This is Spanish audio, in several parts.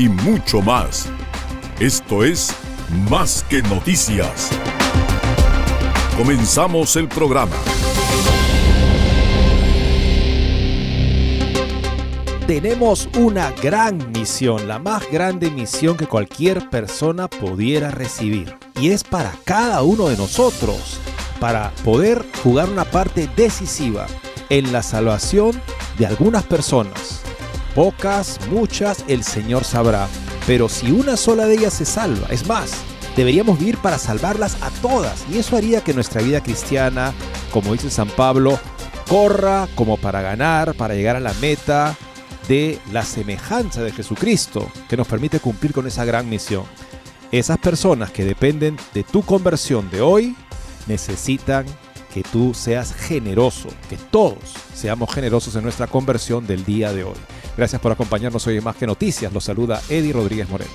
y mucho más. Esto es Más que Noticias. Comenzamos el programa. Tenemos una gran misión, la más grande misión que cualquier persona pudiera recibir. Y es para cada uno de nosotros, para poder jugar una parte decisiva en la salvación de algunas personas. Pocas, muchas, el Señor sabrá. Pero si una sola de ellas se salva, es más, deberíamos vivir para salvarlas a todas. Y eso haría que nuestra vida cristiana, como dice San Pablo, corra como para ganar, para llegar a la meta de la semejanza de Jesucristo, que nos permite cumplir con esa gran misión. Esas personas que dependen de tu conversión de hoy necesitan que tú seas generoso, que todos seamos generosos en nuestra conversión del día de hoy. Gracias por acompañarnos hoy en Más que Noticias. Los saluda Eddie Rodríguez Moreno.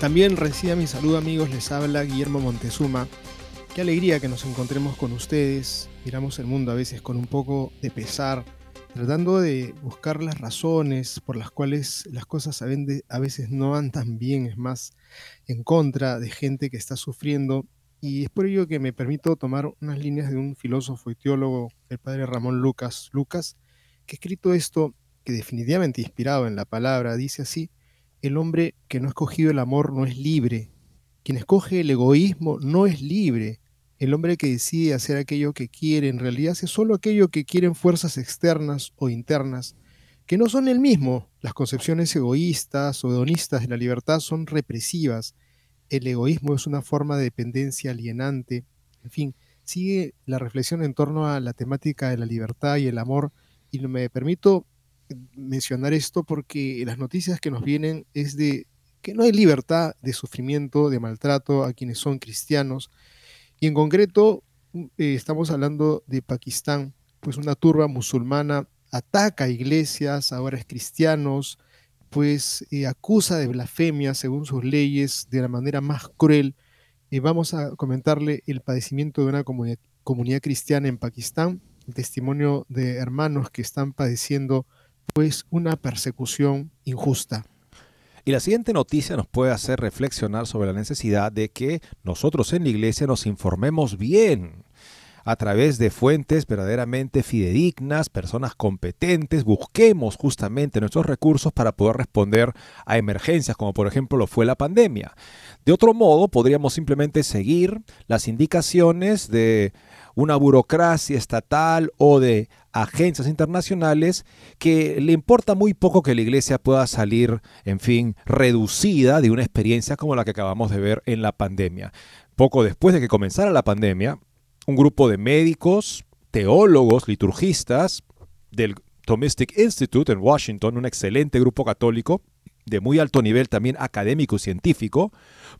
También reciba mi saludo amigos, les habla Guillermo Montezuma. Qué alegría que nos encontremos con ustedes. Miramos el mundo a veces con un poco de pesar, tratando de buscar las razones por las cuales las cosas a veces no van tan bien, es más, en contra de gente que está sufriendo. Y es por ello que me permito tomar unas líneas de un filósofo y teólogo, el padre Ramón Lucas Lucas, que ha escrito esto, que definitivamente inspirado en la palabra, dice así, el hombre que no ha escogido el amor no es libre, quien escoge el egoísmo no es libre, el hombre que decide hacer aquello que quiere en realidad hace solo aquello que quieren fuerzas externas o internas, que no son el mismo. Las concepciones egoístas o hedonistas de la libertad son represivas. El egoísmo es una forma de dependencia alienante. En fin, sigue la reflexión en torno a la temática de la libertad y el amor. Y me permito mencionar esto porque las noticias que nos vienen es de que no hay libertad de sufrimiento, de maltrato a quienes son cristianos, y en concreto, eh, estamos hablando de Pakistán, pues una turba musulmana ataca iglesias, ahora es cristianos, pues eh, acusa de blasfemia según sus leyes de la manera más cruel. Eh, vamos a comentarle el padecimiento de una comunidad cristiana en Pakistán, el testimonio de hermanos que están padeciendo pues una persecución injusta. Y la siguiente noticia nos puede hacer reflexionar sobre la necesidad de que nosotros en la iglesia nos informemos bien a través de fuentes verdaderamente fidedignas, personas competentes, busquemos justamente nuestros recursos para poder responder a emergencias como por ejemplo lo fue la pandemia. De otro modo, podríamos simplemente seguir las indicaciones de una burocracia estatal o de agencias internacionales que le importa muy poco que la iglesia pueda salir, en fin, reducida de una experiencia como la que acabamos de ver en la pandemia. Poco después de que comenzara la pandemia, un grupo de médicos, teólogos, liturgistas del Thomistic Institute en Washington, un excelente grupo católico de muy alto nivel también académico y científico,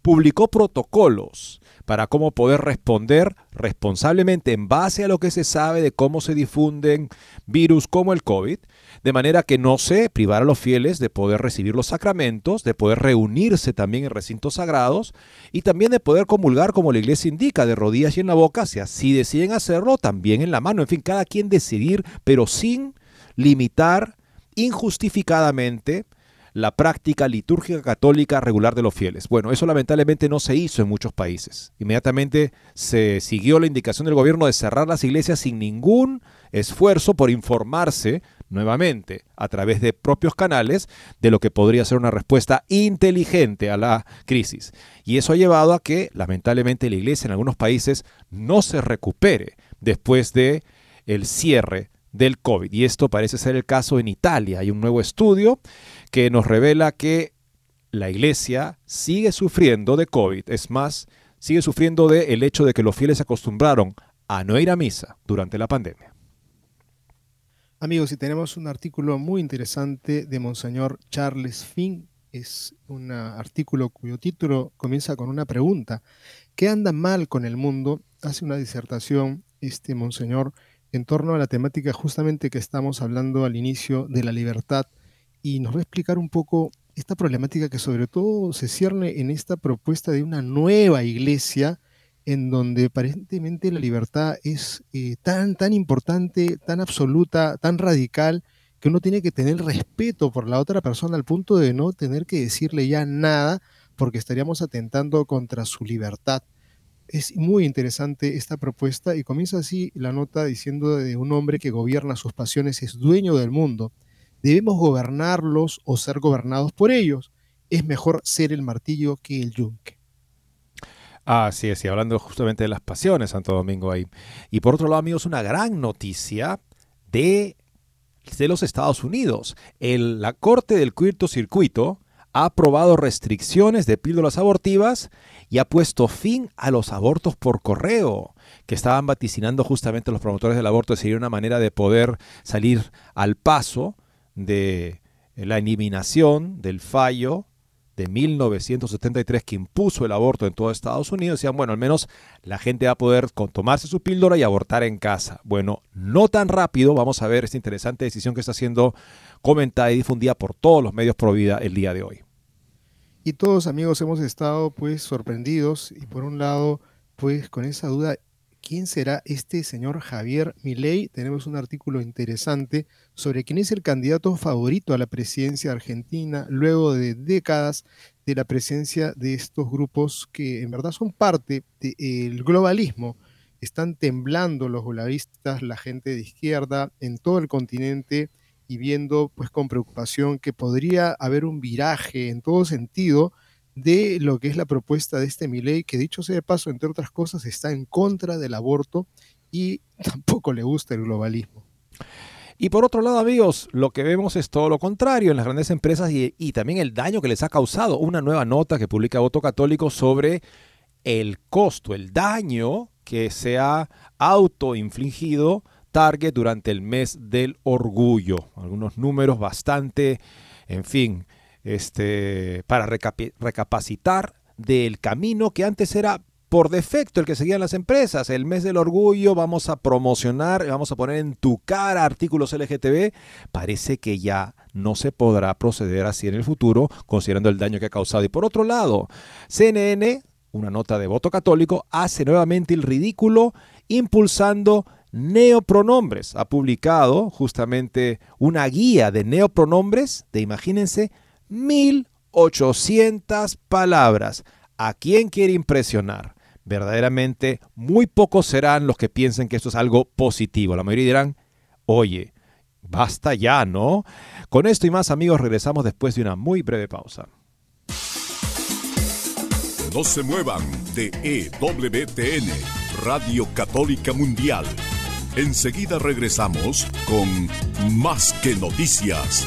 publicó protocolos para cómo poder responder responsablemente en base a lo que se sabe de cómo se difunden virus como el COVID, de manera que no se privara a los fieles de poder recibir los sacramentos, de poder reunirse también en recintos sagrados y también de poder comulgar como la iglesia indica, de rodillas y en la boca, si así deciden hacerlo, también en la mano, en fin, cada quien decidir, pero sin limitar injustificadamente la práctica litúrgica católica regular de los fieles. Bueno, eso lamentablemente no se hizo en muchos países. Inmediatamente se siguió la indicación del gobierno de cerrar las iglesias sin ningún esfuerzo por informarse nuevamente a través de propios canales de lo que podría ser una respuesta inteligente a la crisis. Y eso ha llevado a que lamentablemente la iglesia en algunos países no se recupere después de el cierre del COVID. Y esto parece ser el caso en Italia. Hay un nuevo estudio que nos revela que la iglesia sigue sufriendo de COVID. Es más, sigue sufriendo del el hecho de que los fieles se acostumbraron a no ir a misa durante la pandemia. Amigos, y tenemos un artículo muy interesante de Monseñor Charles Finn. Es un artículo cuyo título comienza con una pregunta. ¿Qué anda mal con el mundo? Hace una disertación este Monseñor en torno a la temática justamente que estamos hablando al inicio de la libertad y nos va a explicar un poco esta problemática que sobre todo se cierne en esta propuesta de una nueva iglesia en donde aparentemente la libertad es eh, tan, tan importante, tan absoluta, tan radical, que uno tiene que tener respeto por la otra persona al punto de no tener que decirle ya nada porque estaríamos atentando contra su libertad. Es muy interesante esta propuesta y comienza así la nota diciendo de un hombre que gobierna sus pasiones es dueño del mundo. Debemos gobernarlos o ser gobernados por ellos. Es mejor ser el martillo que el yunque. Ah, sí, sí, hablando justamente de las pasiones, Santo Domingo ahí. Y por otro lado, amigos, una gran noticia de, de los Estados Unidos. La Corte del Cuarto Circuito ha aprobado restricciones de píldoras abortivas y ha puesto fin a los abortos por correo, que estaban vaticinando justamente los promotores del aborto. Sería una manera de poder salir al paso de la eliminación del fallo de 1973 que impuso el aborto en todo Estados Unidos, decían, bueno, al menos la gente va a poder tomarse su píldora y abortar en casa. Bueno, no tan rápido, vamos a ver esta interesante decisión que está siendo comentada y difundida por todos los medios pro vida el día de hoy. Y todos amigos hemos estado pues sorprendidos y por un lado pues con esa duda ¿Quién será este señor Javier Milei? Tenemos un artículo interesante sobre quién es el candidato favorito a la presidencia argentina luego de décadas de la presencia de estos grupos que en verdad son parte del globalismo. Están temblando los globalistas, la gente de izquierda en todo el continente y viendo pues con preocupación que podría haber un viraje en todo sentido de lo que es la propuesta de este Milei, que dicho sea de paso, entre otras cosas, está en contra del aborto y tampoco le gusta el globalismo. Y por otro lado, amigos, lo que vemos es todo lo contrario en las grandes empresas y, y, también el daño que les ha causado. Una nueva nota que publica Voto Católico sobre el costo, el daño que se ha autoinfligido Target durante el mes del orgullo. Algunos números bastante, en fin, este, para recapacitar del camino que antes era por defecto el que seguían las empresas. El mes del orgullo, vamos a promocionar, vamos a poner en tu cara artículos LGTB. Parece que ya no se podrá proceder así en el futuro, considerando el daño que ha causado. Y por otro lado, CNN, una nota de voto católico, hace nuevamente el ridículo impulsando neopronombres. Ha publicado justamente una guía de neopronombres de, imagínense, 1800 palabras. ¿A quién quiere impresionar? Verdaderamente, muy pocos serán los que piensen que esto es algo positivo. La mayoría dirán, oye, basta ya, ¿no? Con esto y más amigos regresamos después de una muy breve pausa. No se muevan de EWTN, Radio Católica Mundial. Enseguida regresamos con Más que Noticias.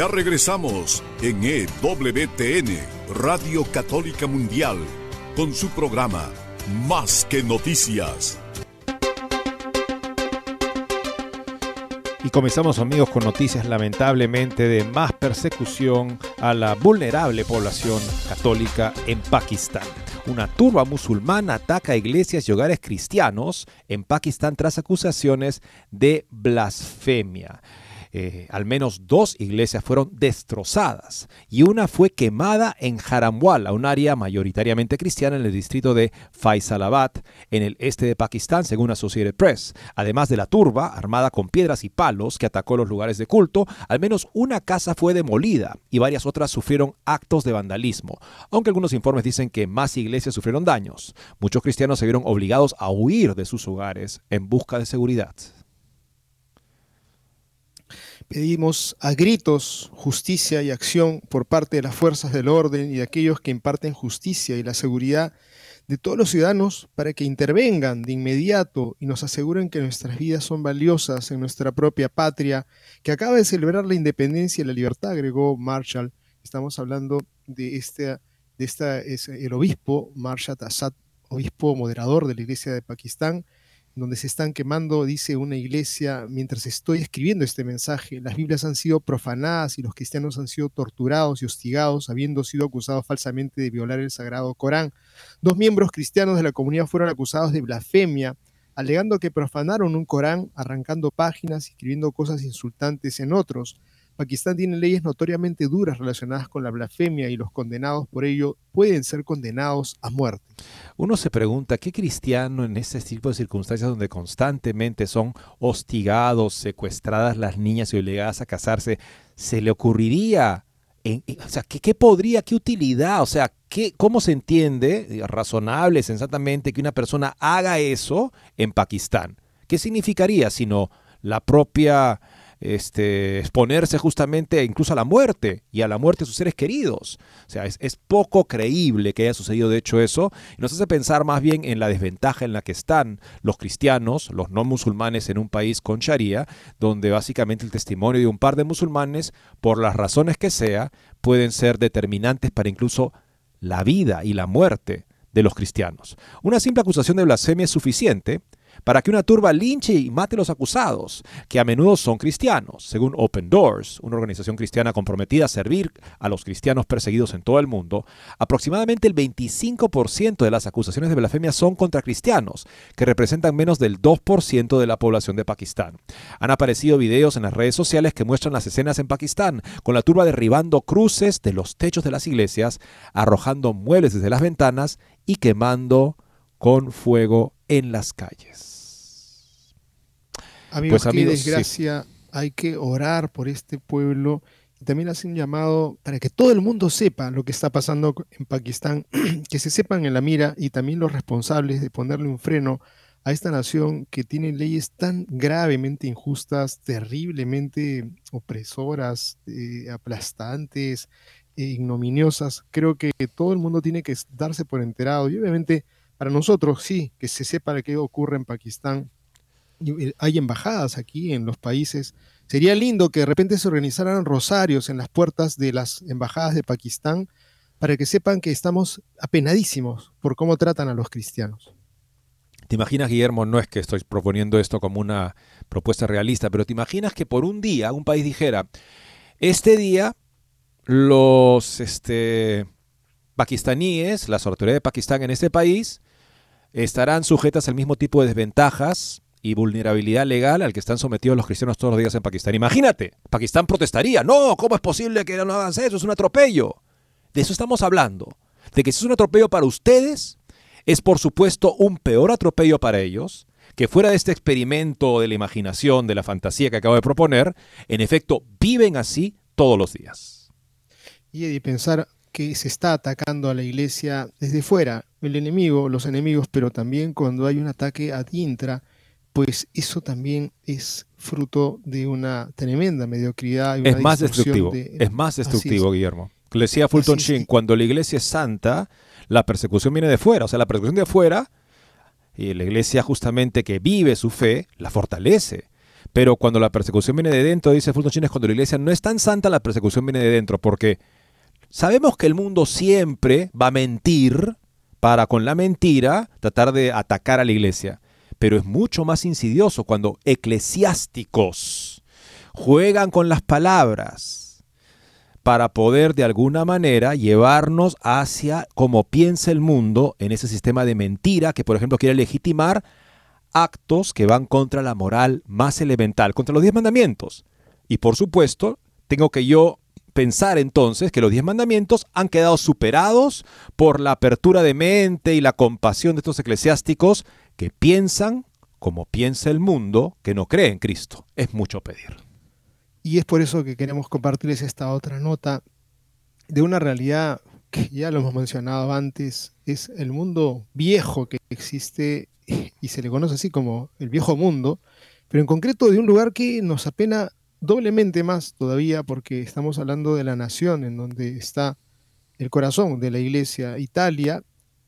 Ya regresamos en EWTN, Radio Católica Mundial, con su programa Más que Noticias. Y comenzamos amigos con noticias lamentablemente de más persecución a la vulnerable población católica en Pakistán. Una turba musulmana ataca iglesias y hogares cristianos en Pakistán tras acusaciones de blasfemia. Eh, al menos dos iglesias fueron destrozadas y una fue quemada en Haramwala, un área mayoritariamente cristiana en el distrito de Faisalabad, en el este de Pakistán, según Associated Press. Además de la turba, armada con piedras y palos que atacó los lugares de culto, al menos una casa fue demolida y varias otras sufrieron actos de vandalismo, aunque algunos informes dicen que más iglesias sufrieron daños. Muchos cristianos se vieron obligados a huir de sus hogares en busca de seguridad. Pedimos a gritos justicia y acción por parte de las fuerzas del orden y de aquellos que imparten justicia y la seguridad de todos los ciudadanos para que intervengan de inmediato y nos aseguren que nuestras vidas son valiosas en nuestra propia patria, que acaba de celebrar la independencia y la libertad, agregó Marshall. Estamos hablando de este, de esta, es el obispo Marshall Assad, obispo moderador de la Iglesia de Pakistán, donde se están quemando, dice una iglesia, mientras estoy escribiendo este mensaje, las Biblias han sido profanadas y los cristianos han sido torturados y hostigados, habiendo sido acusados falsamente de violar el sagrado Corán. Dos miembros cristianos de la comunidad fueron acusados de blasfemia, alegando que profanaron un Corán, arrancando páginas y escribiendo cosas insultantes en otros. Pakistán tiene leyes notoriamente duras relacionadas con la blasfemia y los condenados por ello pueden ser condenados a muerte. Uno se pregunta, ¿qué cristiano en este tipo de circunstancias donde constantemente son hostigados, secuestradas las niñas y obligadas a casarse, se le ocurriría o sea, ¿qué, podría, qué utilidad? O sea, ¿qué, ¿cómo se entiende, razonable, sensatamente, que una persona haga eso en Pakistán? ¿Qué significaría sino la propia este, exponerse justamente incluso a la muerte y a la muerte de sus seres queridos. O sea, es, poco creíble que haya sucedido de hecho eso nos hace pensar más bien en la desventaja en la que están los cristianos, los no musulmanes en un país con Sharia, donde básicamente el testimonio de un par de musulmanes, por las razones que sea, pueden ser determinantes para incluso la vida y la muerte de los cristianos. Una simple acusación de blasfemia es suficiente para que una turba linche y mate a los acusados, que a menudo son cristianos, según Open Doors, una organización cristiana comprometida a servir a los cristianos perseguidos en todo el mundo, aproximadamente el 25% de las acusaciones de blasfemia son contra cristianos, que representan menos del 2% de la población de Pakistán. Han aparecido videos en las redes sociales que muestran las escenas en Pakistán, con la turba derribando cruces de los techos de las iglesias, arrojando muebles desde las ventanas y quemando con fuego en las calles. Amigos, pues, qué desgracia. Hay que orar por este pueblo. Y también hacen un llamado para que todo el mundo sepa lo que está pasando en Pakistán, que se sepan en la mira y también los responsables de ponerle un freno a esta nación que tiene leyes tan gravemente injustas, terriblemente opresoras, eh, aplastantes, e ignominiosas. Creo que todo el mundo tiene que darse por enterado y obviamente para nosotros sí, que se sepa qué ocurre en Pakistán hay embajadas aquí en los países. Sería lindo que de repente se organizaran rosarios en las puertas de las embajadas de Pakistán para que sepan que estamos apenadísimos por cómo tratan a los cristianos. ¿Te imaginas, Guillermo? No es que estoy proponiendo esto como una propuesta realista, pero te imaginas que por un día un país dijera, este día los este, pakistaníes, las autoridades de Pakistán en este país, estarán sujetas al mismo tipo de desventajas y vulnerabilidad legal al que están sometidos los cristianos todos los días en Pakistán. Imagínate, Pakistán protestaría. No, ¿cómo es posible que no hagan eso? Es un atropello. De eso estamos hablando. De que si es un atropello para ustedes, es por supuesto un peor atropello para ellos, que fuera de este experimento de la imaginación, de la fantasía que acabo de proponer, en efecto viven así todos los días. Y pensar que se está atacando a la iglesia desde fuera, el enemigo, los enemigos, pero también cuando hay un ataque ad intra, pues eso también es fruto de una tremenda mediocridad. Y es, una más distorsión destructivo, de- es más destructivo, Guillermo. Le decía Fulton es, Sheen, cuando la iglesia es santa, la persecución viene de fuera. O sea, la persecución de afuera, y la iglesia justamente que vive su fe, la fortalece. Pero cuando la persecución viene de dentro, dice Fulton Sheen, es cuando la iglesia no es tan santa, la persecución viene de dentro. Porque sabemos que el mundo siempre va a mentir para con la mentira tratar de atacar a la iglesia. Pero es mucho más insidioso cuando eclesiásticos juegan con las palabras para poder de alguna manera llevarnos hacia como piensa el mundo en ese sistema de mentira que por ejemplo quiere legitimar actos que van contra la moral más elemental, contra los diez mandamientos. Y por supuesto, tengo que yo pensar entonces que los diez mandamientos han quedado superados por la apertura de mente y la compasión de estos eclesiásticos que piensan como piensa el mundo, que no cree en Cristo. Es mucho pedir. Y es por eso que queremos compartirles esta otra nota de una realidad que ya lo hemos mencionado antes, es el mundo viejo que existe y se le conoce así como el viejo mundo, pero en concreto de un lugar que nos apena doblemente más todavía porque estamos hablando de la nación en donde está el corazón de la iglesia, Italia,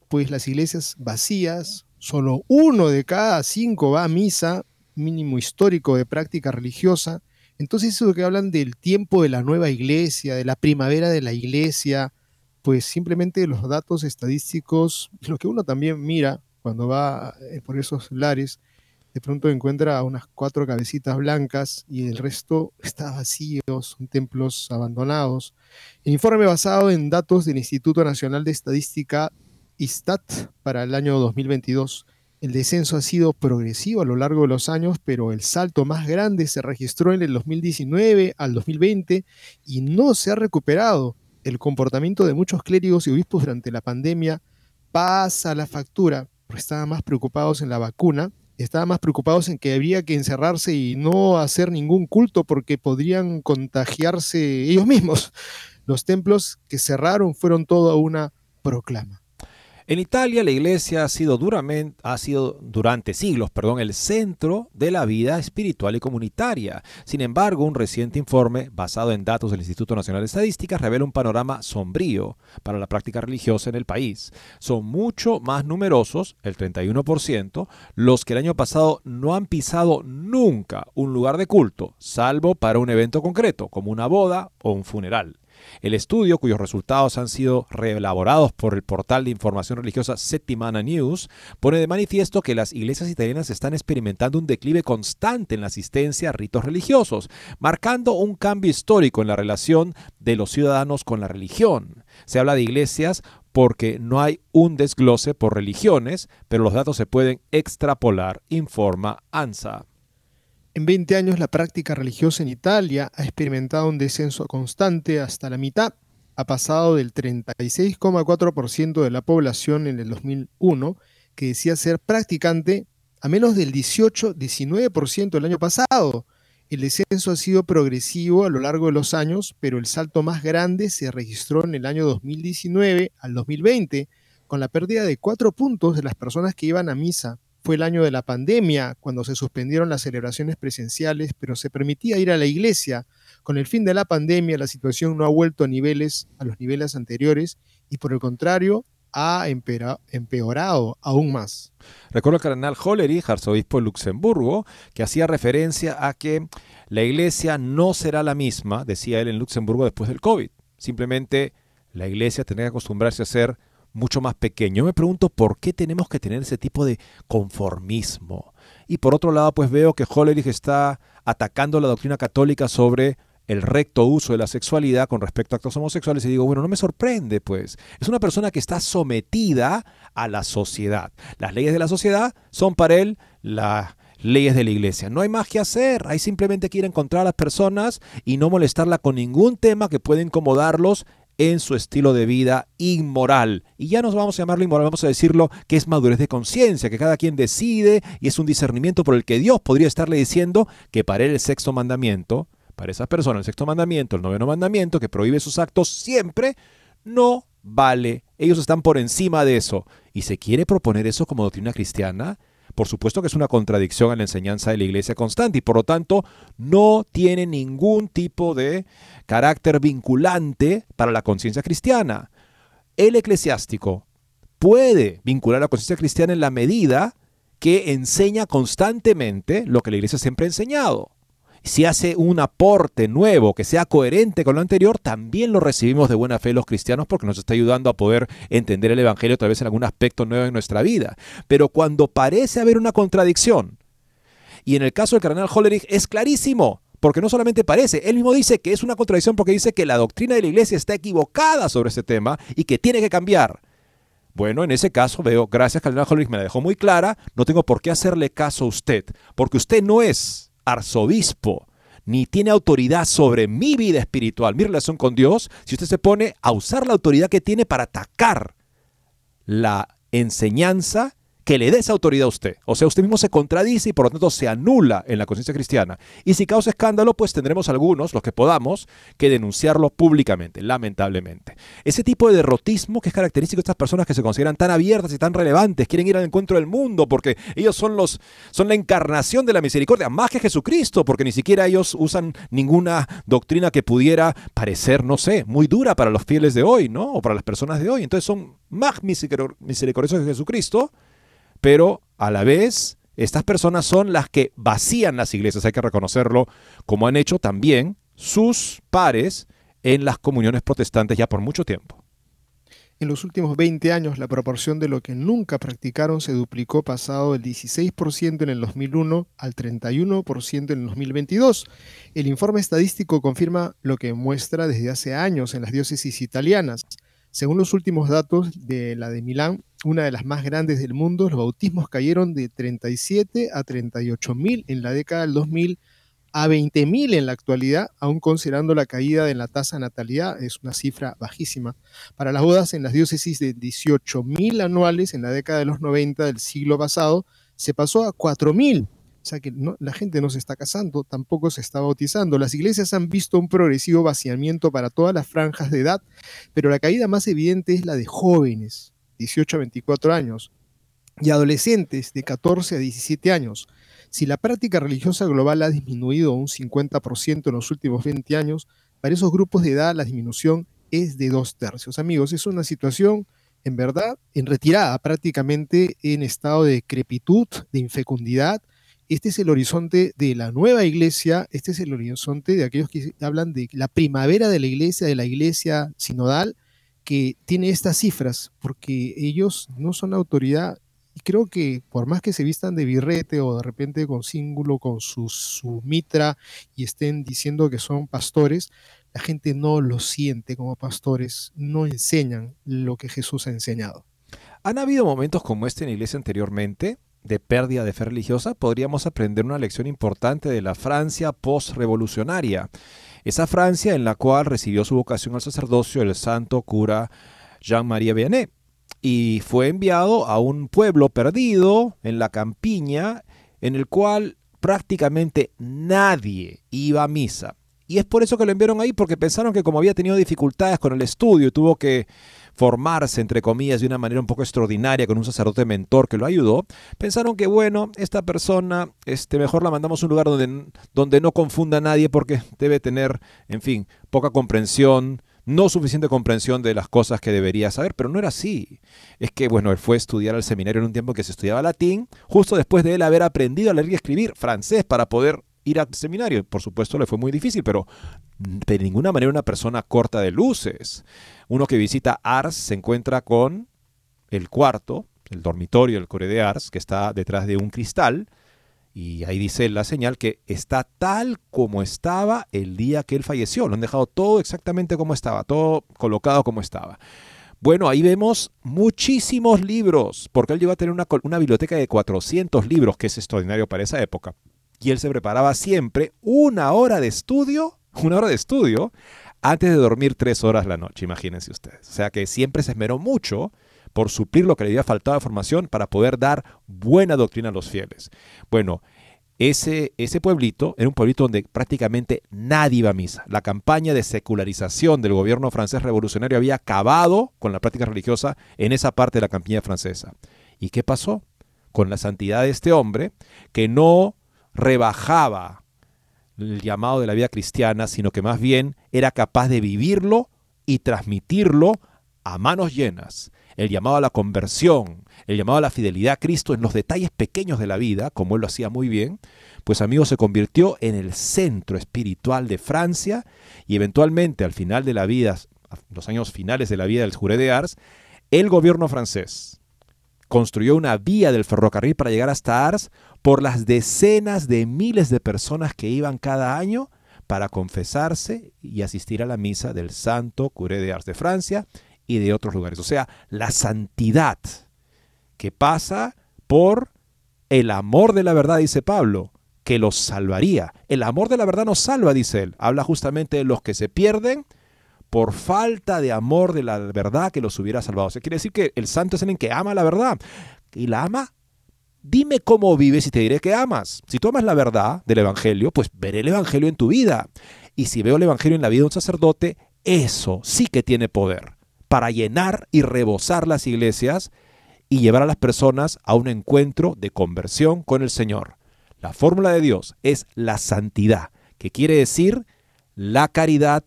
pues las iglesias vacías, solo uno de cada cinco va a misa, mínimo histórico de práctica religiosa, entonces eso que hablan del tiempo de la nueva iglesia, de la primavera de la iglesia, pues simplemente los datos estadísticos, lo que uno también mira cuando va eh, por esos lares, de pronto encuentra unas cuatro cabecitas blancas y el resto está vacío, son templos abandonados. El informe basado en datos del Instituto Nacional de Estadística ISTAT para el año 2022 el descenso ha sido progresivo a lo largo de los años, pero el salto más grande se registró en el 2019 al 2020 y no se ha recuperado. El comportamiento de muchos clérigos y obispos durante la pandemia pasa la factura, porque estaban más preocupados en la vacuna, estaban más preocupados en que habría que encerrarse y no hacer ningún culto porque podrían contagiarse ellos mismos. Los templos que cerraron fueron toda una proclama. En Italia la iglesia ha sido, duramente, ha sido durante siglos perdón, el centro de la vida espiritual y comunitaria. Sin embargo, un reciente informe basado en datos del Instituto Nacional de Estadística revela un panorama sombrío para la práctica religiosa en el país. Son mucho más numerosos, el 31%, los que el año pasado no han pisado nunca un lugar de culto, salvo para un evento concreto, como una boda o un funeral. El estudio, cuyos resultados han sido reelaborados por el portal de información religiosa Settimana News, pone de manifiesto que las iglesias italianas están experimentando un declive constante en la asistencia a ritos religiosos, marcando un cambio histórico en la relación de los ciudadanos con la religión. Se habla de iglesias porque no hay un desglose por religiones, pero los datos se pueden extrapolar, informa ANSA. En 20 años la práctica religiosa en Italia ha experimentado un descenso constante hasta la mitad. Ha pasado del 36,4% de la población en el 2001 que decía ser practicante a menos del 18-19% el año pasado. El descenso ha sido progresivo a lo largo de los años, pero el salto más grande se registró en el año 2019 al 2020, con la pérdida de cuatro puntos de las personas que iban a misa fue el año de la pandemia, cuando se suspendieron las celebraciones presenciales, pero se permitía ir a la iglesia. Con el fin de la pandemia, la situación no ha vuelto a niveles a los niveles anteriores y por el contrario ha empeorado aún más. Recuerdo al cardenal Hollerich, arzobispo de Luxemburgo, que hacía referencia a que la iglesia no será la misma, decía él en Luxemburgo, después del COVID. Simplemente la iglesia tendrá que acostumbrarse a ser mucho más pequeño. Yo me pregunto por qué tenemos que tener ese tipo de conformismo. Y por otro lado, pues veo que Hollerich está atacando la doctrina católica sobre el recto uso de la sexualidad con respecto a actos homosexuales y digo, bueno, no me sorprende, pues. Es una persona que está sometida a la sociedad. Las leyes de la sociedad son para él las leyes de la iglesia. No hay más que hacer. Hay simplemente que ir a encontrar a las personas y no molestarla con ningún tema que pueda incomodarlos en su estilo de vida inmoral. Y ya nos vamos a llamarlo inmoral, vamos a decirlo que es madurez de conciencia, que cada quien decide y es un discernimiento por el que Dios podría estarle diciendo que para él el sexto mandamiento, para esas personas el sexto mandamiento, el noveno mandamiento que prohíbe sus actos siempre, no vale. Ellos están por encima de eso. ¿Y se quiere proponer eso como doctrina cristiana? Por supuesto que es una contradicción a la enseñanza de la iglesia constante y por lo tanto no tiene ningún tipo de carácter vinculante para la conciencia cristiana. El eclesiástico puede vincular la conciencia cristiana en la medida que enseña constantemente lo que la iglesia siempre ha enseñado si hace un aporte nuevo que sea coherente con lo anterior, también lo recibimos de buena fe los cristianos porque nos está ayudando a poder entender el Evangelio tal vez en algún aspecto nuevo en nuestra vida. Pero cuando parece haber una contradicción, y en el caso del cardenal Hollerich es clarísimo, porque no solamente parece, él mismo dice que es una contradicción porque dice que la doctrina de la iglesia está equivocada sobre este tema y que tiene que cambiar. Bueno, en ese caso veo, gracias Cardenal Hollerich me la dejó muy clara, no tengo por qué hacerle caso a usted, porque usted no es arzobispo, ni tiene autoridad sobre mi vida espiritual, mi relación con Dios, si usted se pone a usar la autoridad que tiene para atacar la enseñanza que le dé esa autoridad a usted. O sea, usted mismo se contradice y por lo tanto se anula en la conciencia cristiana. Y si causa escándalo, pues tendremos algunos, los que podamos, que denunciarlo públicamente, lamentablemente. Ese tipo de derrotismo que es característico de estas personas que se consideran tan abiertas y tan relevantes, quieren ir al encuentro del mundo porque ellos son los son la encarnación de la misericordia, más que Jesucristo, porque ni siquiera ellos usan ninguna doctrina que pudiera parecer, no sé, muy dura para los fieles de hoy, ¿no? O para las personas de hoy. Entonces son más misericordiosos que Jesucristo pero a la vez estas personas son las que vacían las iglesias, hay que reconocerlo, como han hecho también sus pares en las comuniones protestantes ya por mucho tiempo. En los últimos 20 años, la proporción de lo que nunca practicaron se duplicó, pasado del 16% en el 2001 al 31% en el 2022. El informe estadístico confirma lo que muestra desde hace años en las diócesis italianas. Según los últimos datos de la de Milán, una de las más grandes del mundo, los bautismos cayeron de 37 a 38 mil en la década del 2000 a 20 mil en la actualidad, aún considerando la caída de la tasa de natalidad, es una cifra bajísima. Para las bodas en las diócesis de 18 mil anuales en la década de los 90 del siglo pasado, se pasó a 4 mil o sea que la gente no se está casando, tampoco se está bautizando. Las iglesias han visto un progresivo vaciamiento para todas las franjas de edad, pero la caída más evidente es la de jóvenes, 18 a 24 años, y adolescentes de 14 a 17 años. Si la práctica religiosa global ha disminuido un 50% en los últimos 20 años, para esos grupos de edad la disminución es de dos tercios. Amigos, es una situación en verdad en retirada, prácticamente en estado de crepitud, de infecundidad, este es el horizonte de la nueva iglesia, este es el horizonte de aquellos que hablan de la primavera de la iglesia, de la iglesia sinodal, que tiene estas cifras, porque ellos no son autoridad. Y creo que por más que se vistan de birrete o de repente con símbolo, con su, su mitra y estén diciendo que son pastores, la gente no lo siente como pastores, no enseñan lo que Jesús ha enseñado. ¿Han habido momentos como este en la iglesia anteriormente? De pérdida de fe religiosa, podríamos aprender una lección importante de la Francia postrevolucionaria. Esa Francia en la cual recibió su vocación al sacerdocio el santo cura Jean-Marie Vianney y fue enviado a un pueblo perdido en la campiña en el cual prácticamente nadie iba a misa. Y es por eso que lo enviaron ahí, porque pensaron que como había tenido dificultades con el estudio tuvo que formarse, entre comillas, de una manera un poco extraordinaria con un sacerdote mentor que lo ayudó, pensaron que, bueno, esta persona, este, mejor la mandamos a un lugar donde, donde no confunda a nadie porque debe tener, en fin, poca comprensión, no suficiente comprensión de las cosas que debería saber, pero no era así. Es que, bueno, él fue a estudiar al seminario en un tiempo que se estudiaba latín, justo después de él haber aprendido a leer y escribir francés para poder ir al seminario. Por supuesto, le fue muy difícil, pero de ninguna manera una persona corta de luces. Uno que visita Ars se encuentra con el cuarto, el dormitorio del core de Ars, que está detrás de un cristal, y ahí dice la señal que está tal como estaba el día que él falleció. Lo han dejado todo exactamente como estaba, todo colocado como estaba. Bueno, ahí vemos muchísimos libros, porque él lleva a tener una, una biblioteca de 400 libros, que es extraordinario para esa época y él se preparaba siempre una hora de estudio, una hora de estudio, antes de dormir tres horas la noche, imagínense ustedes. O sea que siempre se esmeró mucho por suplir lo que le había faltado de formación para poder dar buena doctrina a los fieles. Bueno, ese, ese pueblito era un pueblito donde prácticamente nadie iba a misa. La campaña de secularización del gobierno francés revolucionario había acabado con la práctica religiosa en esa parte de la campiña francesa. ¿Y qué pasó? con la santidad de este hombre, que no rebajaba el llamado de la vida cristiana, sino que más bien era capaz de vivirlo y transmitirlo a manos llenas. El llamado a la conversión, el llamado a la fidelidad a Cristo en los detalles pequeños de la vida, como él lo hacía muy bien, pues amigo se convirtió en el centro espiritual de Francia y eventualmente al final de la vida, los años finales de la vida del Juré de Ars, el gobierno francés construyó una vía del ferrocarril para llegar hasta Ars por las decenas de miles de personas que iban cada año para confesarse y asistir a la misa del Santo Curé de Ars de Francia y de otros lugares. O sea, la santidad que pasa por el amor de la verdad, dice Pablo, que los salvaría. El amor de la verdad nos salva, dice él. Habla justamente de los que se pierden por falta de amor de la verdad que los hubiera salvado. O sea, quiere decir que el santo es el que ama la verdad. ¿Y la ama? Dime cómo vives y te diré que amas. Si tú amas la verdad del Evangelio, pues veré el Evangelio en tu vida. Y si veo el Evangelio en la vida de un sacerdote, eso sí que tiene poder para llenar y rebosar las iglesias y llevar a las personas a un encuentro de conversión con el Señor. La fórmula de Dios es la santidad, que quiere decir la caridad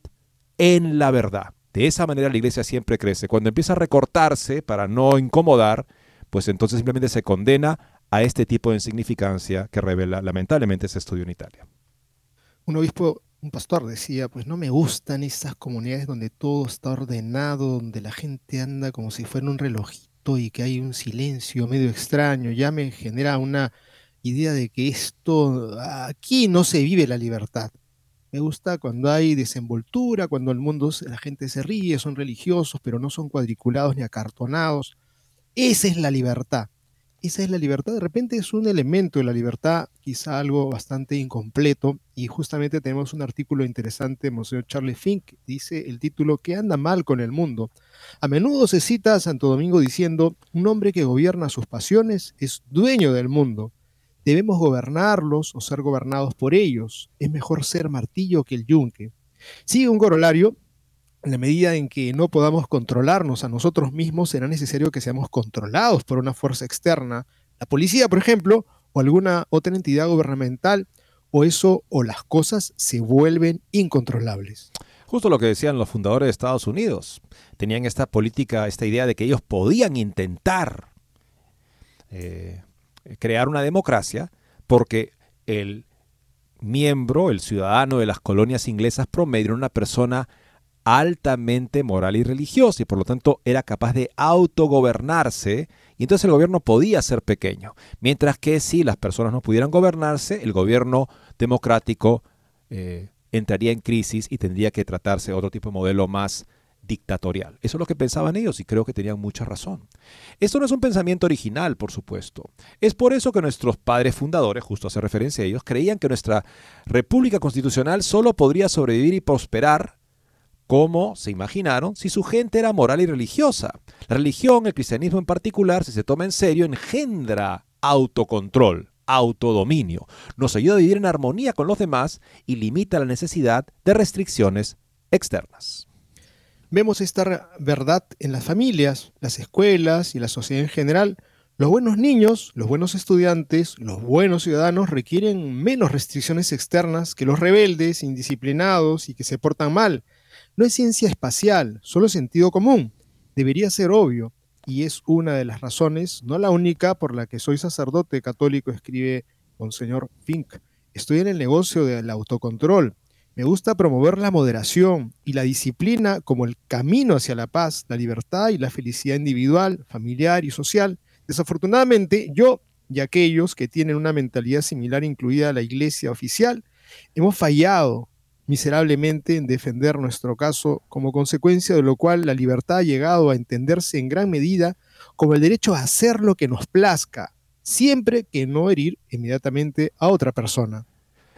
en la verdad. De esa manera la iglesia siempre crece. Cuando empieza a recortarse para no incomodar, pues entonces simplemente se condena a este tipo de insignificancia que revela lamentablemente ese estudio en Italia. Un obispo, un pastor decía, pues no me gustan esas comunidades donde todo está ordenado, donde la gente anda como si fuera un relojito y que hay un silencio medio extraño, ya me genera una idea de que esto, aquí no se vive la libertad. Me gusta cuando hay desenvoltura, cuando el mundo, la gente se ríe, son religiosos, pero no son cuadriculados ni acartonados. Esa es la libertad. Esa es la libertad. De repente es un elemento de la libertad, quizá algo bastante incompleto. Y justamente tenemos un artículo interesante, Monseñor Charlie Fink, dice el título, ¿Qué anda mal con el mundo? A menudo se cita a Santo Domingo diciendo, un hombre que gobierna sus pasiones es dueño del mundo Debemos gobernarlos o ser gobernados por ellos. Es mejor ser martillo que el yunque. Sigue un corolario. En la medida en que no podamos controlarnos a nosotros mismos, será necesario que seamos controlados por una fuerza externa. La policía, por ejemplo, o alguna otra entidad gubernamental, o eso o las cosas se vuelven incontrolables. Justo lo que decían los fundadores de Estados Unidos. Tenían esta política, esta idea de que ellos podían intentar eh, crear una democracia porque el miembro, el ciudadano de las colonias inglesas promedio era una persona altamente moral y religiosa y por lo tanto era capaz de autogobernarse y entonces el gobierno podía ser pequeño. Mientras que si las personas no pudieran gobernarse, el gobierno democrático eh, entraría en crisis y tendría que tratarse otro tipo de modelo más dictatorial. Eso es lo que pensaban ellos y creo que tenían mucha razón. Esto no es un pensamiento original, por supuesto. Es por eso que nuestros padres fundadores, justo hace referencia a ellos, creían que nuestra república constitucional solo podría sobrevivir y prosperar como se imaginaron si su gente era moral y religiosa. La religión, el cristianismo en particular, si se toma en serio, engendra autocontrol, autodominio, nos ayuda a vivir en armonía con los demás y limita la necesidad de restricciones externas. Vemos esta verdad en las familias, las escuelas y la sociedad en general. Los buenos niños, los buenos estudiantes, los buenos ciudadanos requieren menos restricciones externas que los rebeldes, indisciplinados y que se portan mal. No es ciencia espacial, solo sentido común. Debería ser obvio, y es una de las razones, no la única, por la que soy sacerdote católico, escribe Monseñor Fink. Estoy en el negocio del autocontrol, me gusta promover la moderación y la disciplina como el camino hacia la paz, la libertad y la felicidad individual, familiar y social. Desafortunadamente, yo y aquellos que tienen una mentalidad similar incluida la iglesia oficial, hemos fallado miserablemente en defender nuestro caso, como consecuencia de lo cual la libertad ha llegado a entenderse en gran medida como el derecho a hacer lo que nos plazca, siempre que no herir inmediatamente a otra persona.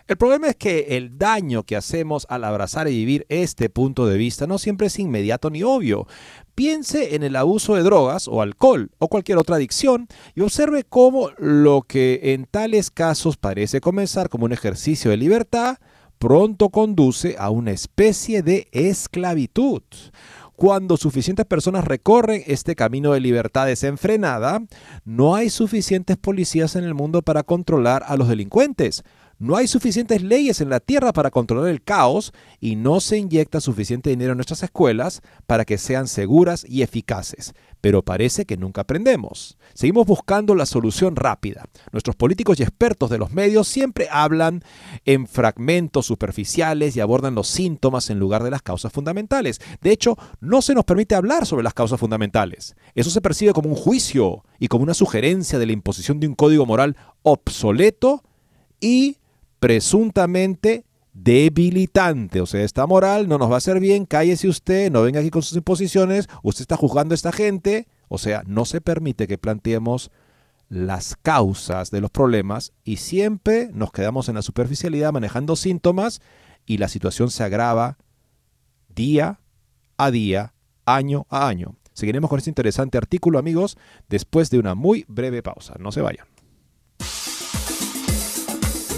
El problema es que el daño que hacemos al abrazar y vivir este punto de vista no siempre es inmediato ni obvio. Piense en el abuso de drogas o alcohol o cualquier otra adicción y observe cómo lo que en tales casos parece comenzar como un ejercicio de libertad, pronto conduce a una especie de esclavitud. cuando suficientes personas recorren este camino de libertad desenfrenada, no hay suficientes policías en el mundo para controlar a los delincuentes. No hay suficientes leyes en la tierra para controlar el caos y no se inyecta suficiente dinero en nuestras escuelas para que sean seguras y eficaces. Pero parece que nunca aprendemos. Seguimos buscando la solución rápida. Nuestros políticos y expertos de los medios siempre hablan en fragmentos superficiales y abordan los síntomas en lugar de las causas fundamentales. De hecho, no se nos permite hablar sobre las causas fundamentales. Eso se percibe como un juicio y como una sugerencia de la imposición de un código moral obsoleto y presuntamente debilitante. O sea, esta moral no nos va a hacer bien, cállese usted, no venga aquí con sus imposiciones, usted está juzgando a esta gente. O sea, no se permite que planteemos las causas de los problemas y siempre nos quedamos en la superficialidad manejando síntomas y la situación se agrava día a día, año a año. Seguiremos con este interesante artículo, amigos, después de una muy breve pausa. No se vayan.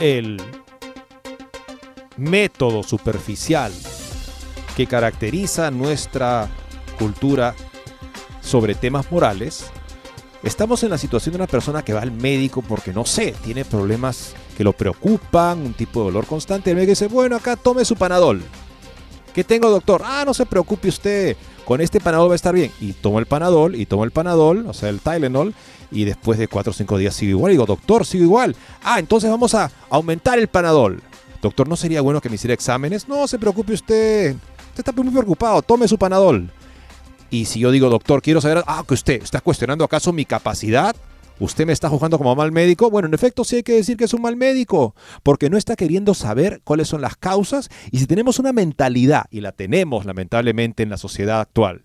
el método superficial que caracteriza nuestra cultura sobre temas morales, estamos en la situación de una persona que va al médico porque no sé, tiene problemas que lo preocupan, un tipo de dolor constante. El médico dice, bueno, acá tome su panadol. ¿Qué tengo, doctor? Ah, no se preocupe usted, con este panadol va a estar bien. Y tomo el panadol, y tomo el panadol, o sea, el Tylenol, y después de 4 o 5 días sigo igual. Y digo, doctor, sigo igual. Ah, entonces vamos a aumentar el panadol. Doctor, ¿no sería bueno que me hiciera exámenes? No se preocupe usted. Usted está muy preocupado. Tome su panadol. Y si yo digo, doctor, quiero saber, ah, que usted está cuestionando acaso mi capacidad. ¿Usted me está juzgando como mal médico? Bueno, en efecto sí hay que decir que es un mal médico, porque no está queriendo saber cuáles son las causas y si tenemos una mentalidad, y la tenemos lamentablemente en la sociedad actual,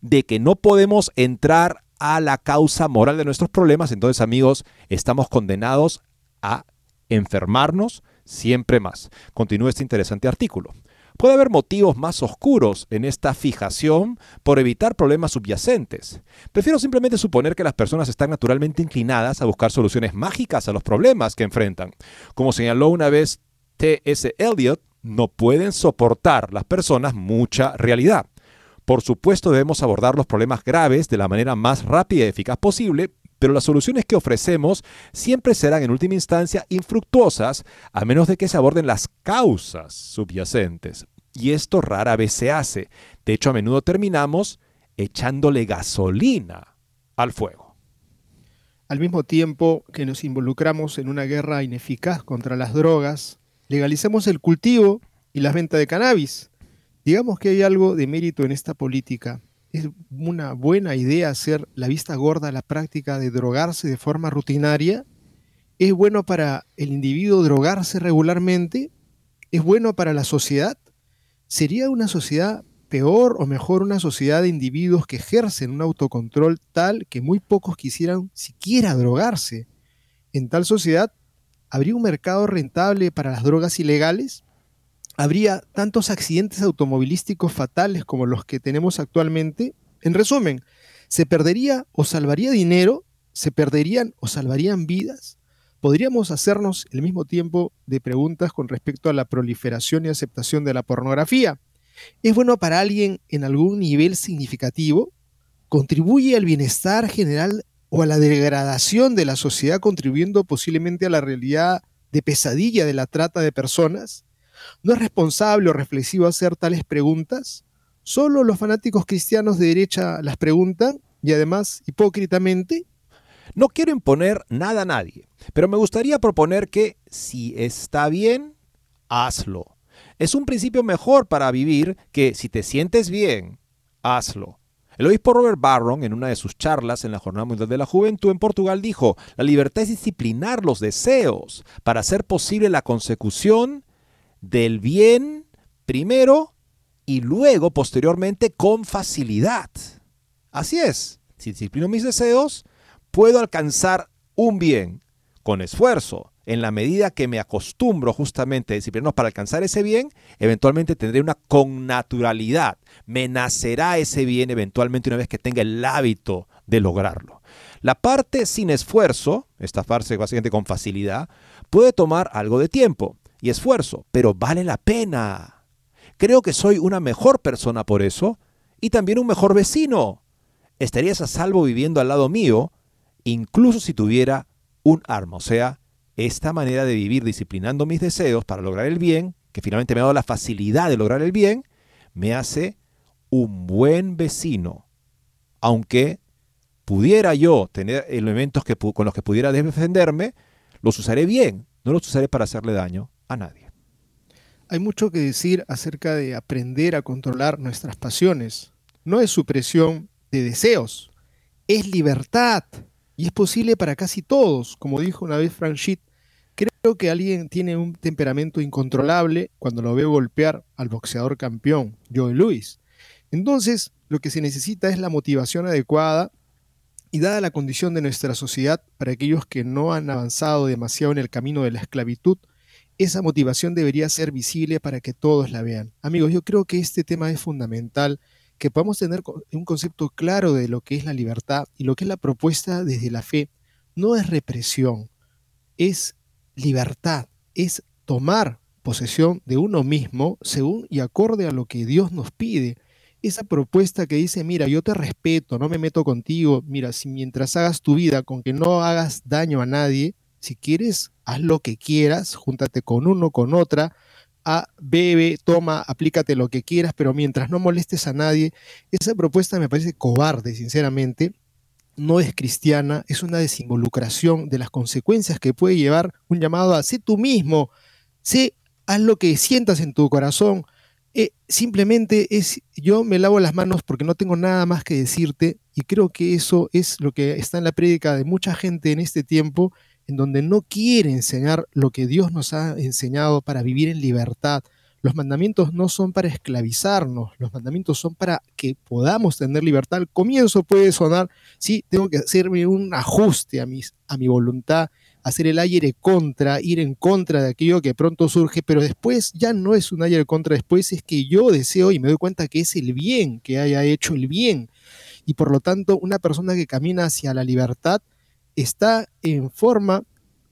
de que no podemos entrar a la causa moral de nuestros problemas, entonces amigos, estamos condenados a enfermarnos, siempre más. Continúa este interesante artículo. Puede haber motivos más oscuros en esta fijación por evitar problemas subyacentes. Prefiero simplemente suponer que las personas están naturalmente inclinadas a buscar soluciones mágicas a los problemas que enfrentan. Como señaló una vez T.S. Eliot, no pueden soportar las personas mucha realidad. Por supuesto debemos abordar los problemas graves de la manera más rápida y eficaz posible, pero las soluciones que ofrecemos siempre serán en última instancia infructuosas a menos de que se aborden las causas subyacentes. Y esto rara vez se hace. De hecho, a menudo terminamos echándole gasolina al fuego. Al mismo tiempo que nos involucramos en una guerra ineficaz contra las drogas, legalizamos el cultivo y la venta de cannabis. Digamos que hay algo de mérito en esta política, es una buena idea hacer la vista gorda a la práctica de drogarse de forma rutinaria ¿Es bueno para el individuo drogarse regularmente? ¿Es bueno para la sociedad? ¿Sería una sociedad peor o mejor una sociedad de individuos que ejercen un autocontrol tal que muy pocos quisieran siquiera drogarse? En tal sociedad, ¿habría un mercado rentable para las drogas ilegales? ¿Habría tantos accidentes automovilísticos fatales como los que tenemos actualmente? En resumen, ¿se perdería o salvaría dinero? ¿Se perderían o salvarían vidas? podríamos hacernos el mismo tiempo de preguntas con respecto a la proliferación y aceptación de la pornografía. ¿Es bueno para alguien en algún nivel significativo? ¿Contribuye al bienestar general o a la degradación de la sociedad contribuyendo posiblemente a la realidad de pesadilla de la trata de personas? ¿No es responsable o reflexivo hacer tales preguntas? ¿Solo los fanáticos cristianos de derecha las preguntan y además hipócritamente? No quiero imponer nada a nadie, pero me gustaría proponer que si está bien, hazlo. Es un principio mejor para vivir que si te sientes bien, hazlo. El obispo Robert Barron, en una de sus charlas en la Jornada Mundial de la Juventud en Portugal, dijo, la libertad es disciplinar los deseos para hacer posible la consecución del bien primero y luego, posteriormente, con facilidad. Así es, si disciplino mis deseos, puedo alcanzar un bien con esfuerzo, en la medida que me acostumbro justamente a disciplinarnos para alcanzar ese bien, eventualmente tendré una connaturalidad. Me nacerá ese bien eventualmente una vez que tenga el hábito de lograrlo. La parte sin esfuerzo, esta parte básicamente con facilidad, puede tomar algo de tiempo y esfuerzo, pero vale la pena. Creo que soy una mejor persona por eso y también un mejor vecino. Estarías a salvo viviendo al lado mío incluso si tuviera un arma. O sea, esta manera de vivir disciplinando mis deseos para lograr el bien, que finalmente me ha dado la facilidad de lograr el bien, me hace un buen vecino. Aunque pudiera yo tener elementos que, con los que pudiera defenderme, los usaré bien, no los usaré para hacerle daño a nadie. Hay mucho que decir acerca de aprender a controlar nuestras pasiones. No es supresión de deseos, es libertad. Y es posible para casi todos, como dijo una vez Frank Schitt. Creo que alguien tiene un temperamento incontrolable cuando lo veo golpear al boxeador campeón, Joe Louis. Entonces, lo que se necesita es la motivación adecuada y dada la condición de nuestra sociedad, para aquellos que no han avanzado demasiado en el camino de la esclavitud, esa motivación debería ser visible para que todos la vean. Amigos, yo creo que este tema es fundamental que podamos tener un concepto claro de lo que es la libertad y lo que es la propuesta desde la fe. No es represión, es libertad, es tomar posesión de uno mismo según y acorde a lo que Dios nos pide. Esa propuesta que dice, mira, yo te respeto, no me meto contigo, mira, si mientras hagas tu vida con que no hagas daño a nadie, si quieres, haz lo que quieras, júntate con uno, con otra, a bebe, toma, aplícate lo que quieras, pero mientras no molestes a nadie, esa propuesta me parece cobarde, sinceramente. No es cristiana, es una desinvolucración de las consecuencias que puede llevar un llamado a sé tú mismo, sé, haz lo que sientas en tu corazón. Eh, simplemente es yo me lavo las manos porque no tengo nada más que decirte y creo que eso es lo que está en la prédica de mucha gente en este tiempo en donde no quiere enseñar lo que Dios nos ha enseñado para vivir en libertad. Los mandamientos no son para esclavizarnos, los mandamientos son para que podamos tener libertad. Al comienzo puede sonar, sí, tengo que hacerme un ajuste a, mis, a mi voluntad, hacer el aire contra, ir en contra de aquello que pronto surge, pero después ya no es un aire contra, después es que yo deseo y me doy cuenta que es el bien, que haya hecho el bien. Y por lo tanto, una persona que camina hacia la libertad está en forma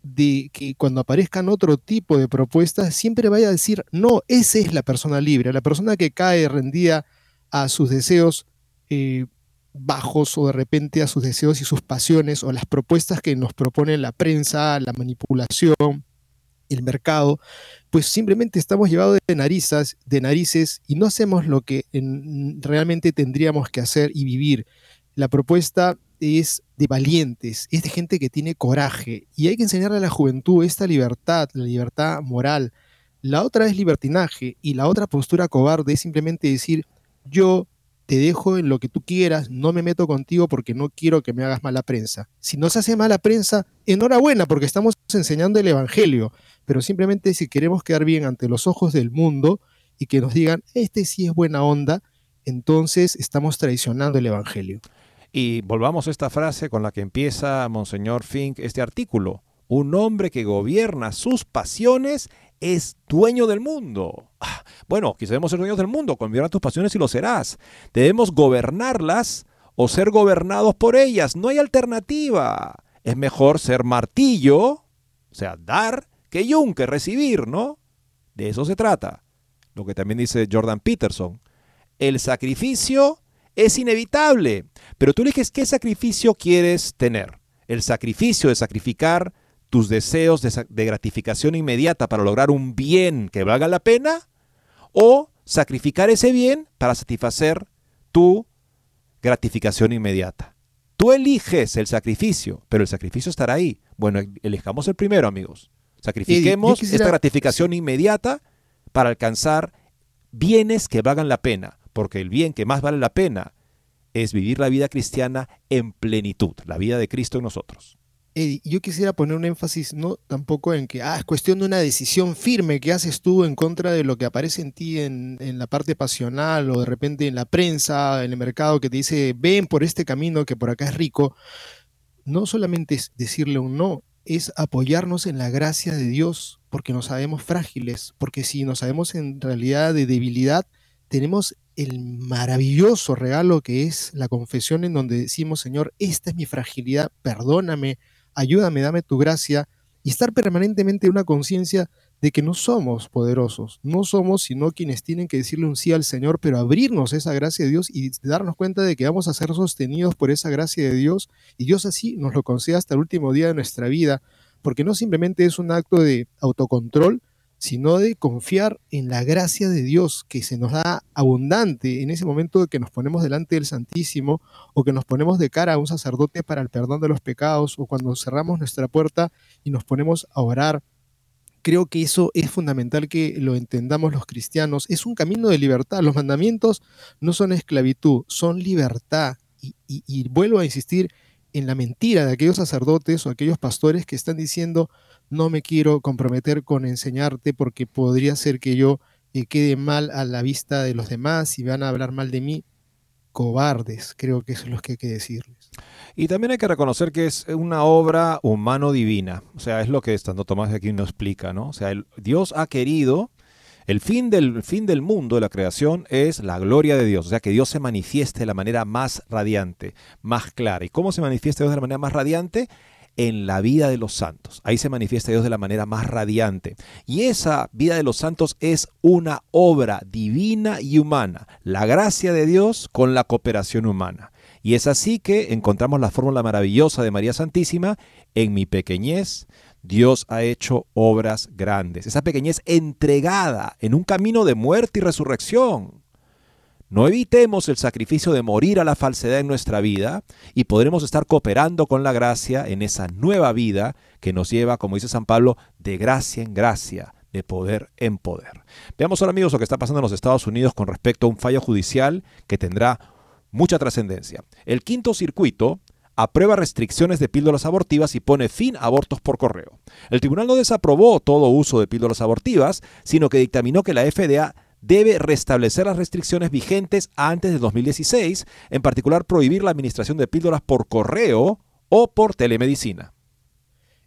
de que cuando aparezcan otro tipo de propuestas, siempre vaya a decir, no, esa es la persona libre, la persona que cae rendida a sus deseos eh, bajos o de repente a sus deseos y sus pasiones o las propuestas que nos propone la prensa, la manipulación, el mercado, pues simplemente estamos llevados de narices, de narices y no hacemos lo que realmente tendríamos que hacer y vivir. La propuesta es de valientes, es de gente que tiene coraje. Y hay que enseñarle a la juventud esta libertad, la libertad moral. La otra es libertinaje y la otra postura cobarde es simplemente decir, yo te dejo en lo que tú quieras, no me meto contigo porque no quiero que me hagas mala prensa. Si no se hace mala prensa, enhorabuena porque estamos enseñando el Evangelio, pero simplemente si queremos quedar bien ante los ojos del mundo y que nos digan, este sí es buena onda, entonces estamos traicionando el Evangelio. Y volvamos a esta frase con la que empieza Monseñor Fink este artículo. Un hombre que gobierna sus pasiones es dueño del mundo. Ah, bueno, quizá debemos ser dueños del mundo, gobierna tus pasiones y lo serás. Debemos gobernarlas o ser gobernados por ellas. No hay alternativa. Es mejor ser martillo, o sea, dar, que yunque, recibir, ¿no? De eso se trata. Lo que también dice Jordan Peterson. El sacrificio es inevitable, pero tú eliges qué sacrificio quieres tener. El sacrificio de sacrificar tus deseos de, gratificación inmediata para lograr un bien que valga la pena o sacrificar ese bien para satisfacer tu gratificación inmediata. Tú eliges el sacrificio, pero el sacrificio estará ahí. Bueno, elijamos el primero, amigos. Sacrifiquemos esta gratificación inmediata para alcanzar bienes que valgan la pena, porque el bien que más vale la pena es vivir la vida cristiana en plenitud, la vida de Cristo en nosotros yo quisiera poner un énfasis no tampoco en que ah, es cuestión de una decisión firme que haces tú en contra de lo que aparece en ti en, en, la parte pasional o de repente en la prensa, en el mercado que te dice ven por este camino que por acá es rico. No solamente es decirle un no, es apoyarnos en la gracia de Dios porque nos sabemos frágiles, porque si nos sabemos en realidad de debilidad, tenemos el maravilloso regalo que es la confesión en donde decimos, Señor, esta es mi fragilidad, perdóname, ayúdame, dame tu gracia, y estar permanentemente en una conciencia de que no somos poderosos, no somos sino quienes tienen que decirle un sí al Señor, pero abrirnos esa gracia de Dios y darnos cuenta de que vamos a ser sostenidos por esa gracia de Dios y Dios así nos lo concede hasta el último día de nuestra vida, porque no simplemente es un acto de autocontrol, sino de confiar en la gracia de Dios que se nos da abundante en ese momento que nos ponemos delante del Santísimo o que nos ponemos de cara a un sacerdote para el perdón de los pecados o cuando cerramos nuestra puerta y nos ponemos a orar. Creo que eso es fundamental que lo entendamos los cristianos. Es un camino de libertad. Los mandamientos no son esclavitud, son libertad. Y, y vuelvo a insistir en la mentira de aquellos sacerdotes o aquellos pastores que están diciendo, no me quiero comprometer con enseñarte porque podría ser que yo eh, quede mal a la vista de los demás y van a hablar mal de mí. Cobardes, creo que eso es lo que hay que decirles. Y también hay que reconocer que es una obra humano-divina. O sea, es lo que Santo Tomás de aquí nos explica, ¿no? O sea, Dios ha querido el fin, del, fin del mundo, de la creación, es la gloria de Dios. O sea, que Dios se manifieste de la manera más radiante, más clara. ¿Y cómo se manifiesta Dios de la manera más radiante? En la vida de los santos. Ahí se manifiesta Dios de la manera más radiante. Y esa vida de los santos es una obra divina y humana. La gracia de Dios con la cooperación humana. Y es así que encontramos la fórmula maravillosa de María Santísima. En mi pequeñez, Dios ha hecho obras grandes. Esa pequeñez entregada en un camino de muerte y resurrección. No evitemos el sacrificio de morir a la falsedad en nuestra vida y podremos estar cooperando con la gracia en esa nueva vida que nos lleva, como dice San Pablo, de gracia en gracia, de poder en poder. Veamos ahora amigos lo que está pasando en los Estados Unidos con respecto a un fallo judicial que tendrá mucha trascendencia. El quinto circuito aprueba restricciones de píldoras abortivas y pone fin a abortos por correo. El tribunal no desaprobó todo uso de píldoras abortivas, sino que dictaminó que la FDA debe restablecer las restricciones vigentes antes de 2016, en particular prohibir la administración de píldoras por correo o por telemedicina.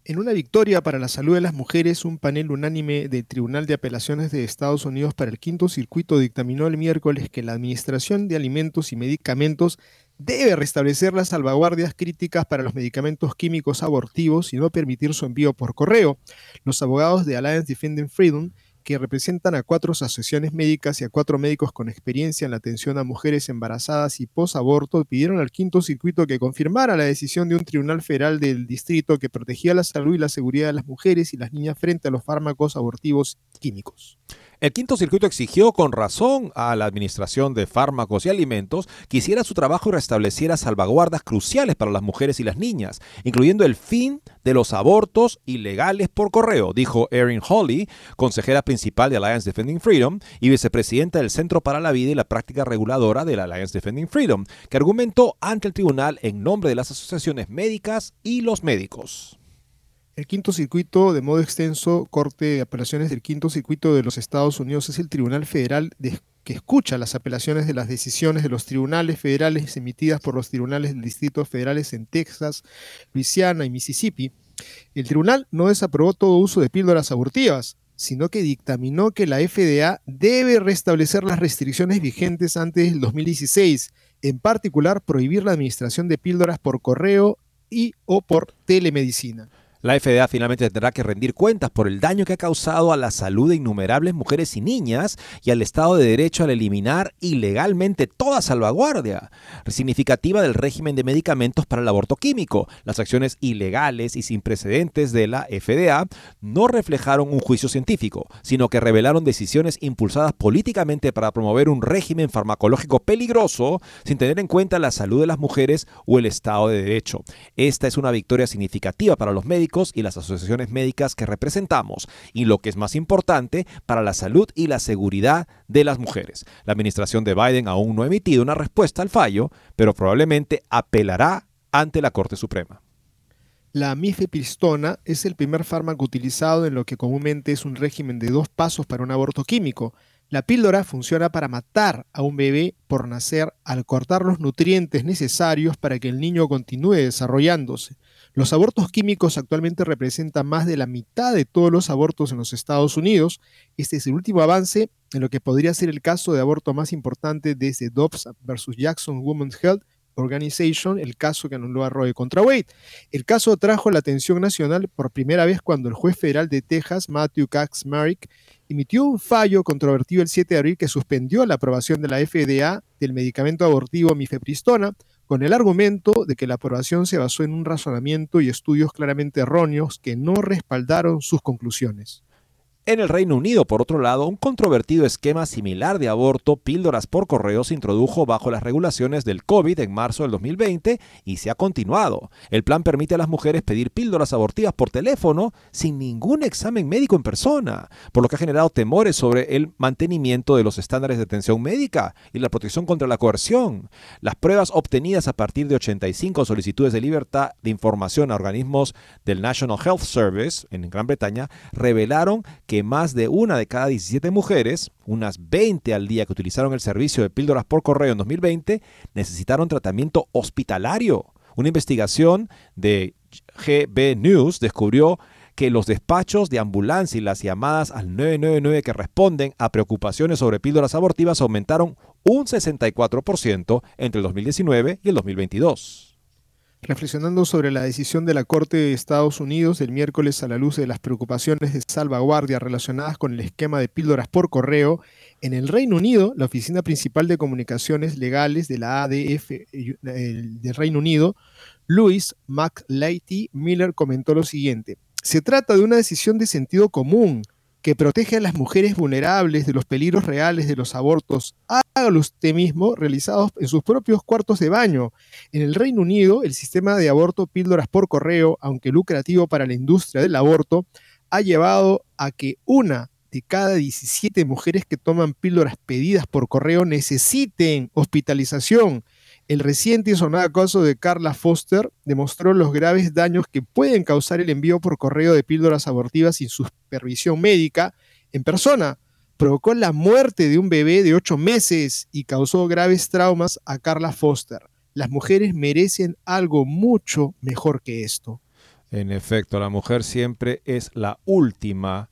En una victoria para la salud de las mujeres, un panel unánime del Tribunal de Apelaciones de Estados Unidos para el Quinto Circuito dictaminó el miércoles que la Administración de Alimentos y Medicamentos debe restablecer las salvaguardias críticas para los medicamentos químicos abortivos y no permitir su envío por correo. Los abogados de Alliance Defending Freedom que representan a cuatro asociaciones médicas y a cuatro médicos con experiencia en la atención a mujeres embarazadas y posaborto, pidieron al quinto circuito que confirmara la decisión de un tribunal federal del distrito que protegía la salud y la seguridad de las mujeres y las niñas frente a los fármacos abortivos químicos. El quinto circuito exigió con razón a la Administración de Fármacos y Alimentos que hiciera su trabajo y restableciera salvaguardas cruciales para las mujeres y las niñas, incluyendo el fin de los abortos ilegales por correo, dijo Erin Hawley, consejera principal de Alliance Defending Freedom y vicepresidenta del Centro para la Vida y la Práctica Reguladora de la Alliance Defending Freedom, que argumentó ante el tribunal en nombre de las asociaciones médicas y los médicos. El quinto circuito, de modo extenso, Corte de Apelaciones del Quinto Circuito de los Estados Unidos es el Tribunal Federal que escucha las apelaciones de las decisiones de los tribunales federales emitidas por los tribunales del Distrito Federales en Texas, Luisiana y Mississippi. El tribunal no desaprobó todo uso de píldoras abortivas, sino que dictaminó que la FDA debe restablecer las restricciones vigentes antes del 2016, en particular prohibir la administración de píldoras por correo y o por telemedicina. La FDA finalmente tendrá que rendir cuentas por el daño que ha causado a la salud de innumerables mujeres y niñas y al Estado de Derecho al eliminar ilegalmente toda salvaguardia significativa del régimen de medicamentos para el aborto químico. Las acciones ilegales y sin precedentes de la FDA no reflejaron un juicio científico, sino que revelaron decisiones impulsadas políticamente para promover un régimen farmacológico peligroso sin tener en cuenta la salud de las mujeres o el Estado de Derecho. Esta es una victoria significativa para los médicos y las asociaciones médicas que representamos, y lo que es más importante, para la salud y la seguridad de las mujeres. La administración de Biden aún no ha emitido una respuesta al fallo, pero probablemente apelará ante la Corte Suprema. La mifepristona es el primer fármaco utilizado en lo que comúnmente es un régimen de dos pasos para un aborto químico. La píldora funciona para matar a un bebé por nacer al cortar los nutrientes necesarios para que el niño continúe desarrollándose. Los abortos químicos actualmente representan más de la mitad de todos los abortos en los Estados Unidos. Este es el último avance en lo que podría ser el caso de aborto más importante desde Dobbs versus Jackson Women's Health Organization, el caso que anuló a Roe contra Wade. El caso trajo la atención nacional por primera vez cuando el juez federal de Texas, Matthew Kaczmarek, emitió un fallo controvertido el 7 de abril que suspendió la aprobación de la FDA del medicamento abortivo mifepristona con el argumento de que la aprobación se basó en un razonamiento y estudios claramente erróneos que no respaldaron sus conclusiones. En el Reino Unido, por otro lado, un controvertido esquema similar de aborto, píldoras por correo, se introdujo bajo las regulaciones del COVID en marzo del 2020 y se ha continuado. El plan permite a las mujeres pedir píldoras abortivas por teléfono sin ningún examen médico en persona, por lo que ha generado temores sobre el mantenimiento de los estándares de atención médica y la protección contra la coerción. Las pruebas obtenidas a partir de 85 solicitudes de libertad de información a organismos del National Health Service en Gran Bretaña revelaron más de una de cada 17 mujeres, unas 20 al día que utilizaron el servicio de píldoras por correo en 2020, necesitaron tratamiento hospitalario. Una investigación de GB News descubrió que los despachos de ambulancia y las llamadas al 999 que responden a preocupaciones sobre píldoras abortivas aumentaron un 64% entre el 2019 y el 2022 reflexionando sobre la decisión de la Corte de Estados Unidos el miércoles a la luz de las preocupaciones de salvaguardia relacionadas con el esquema de píldoras por correo, en el Reino Unido, la Oficina Principal de Comunicaciones Legales de la ADF eh, del Reino Unido, Louis McLeity Miller comentó lo siguiente. Se trata de una decisión de sentido común que protege a las mujeres vulnerables de los peligros reales de los abortos, hágalo usted mismo, realizados en sus propios cuartos de baño. En el Reino Unido, el sistema de aborto píldoras por correo, aunque lucrativo para la industria del aborto, ha llevado a que una de cada 17 mujeres que toman píldoras pedidas por correo necesiten hospitalización el reciente y sonado caso de Carla Foster demostró los graves daños que pueden causar el envío por correo de píldoras abortivas sin supervisión médica en persona. Provocó la muerte de un bebé de ocho meses y causó graves traumas a Carla Foster. Las mujeres merecen algo mucho mejor que esto. En efecto, la mujer siempre es la última,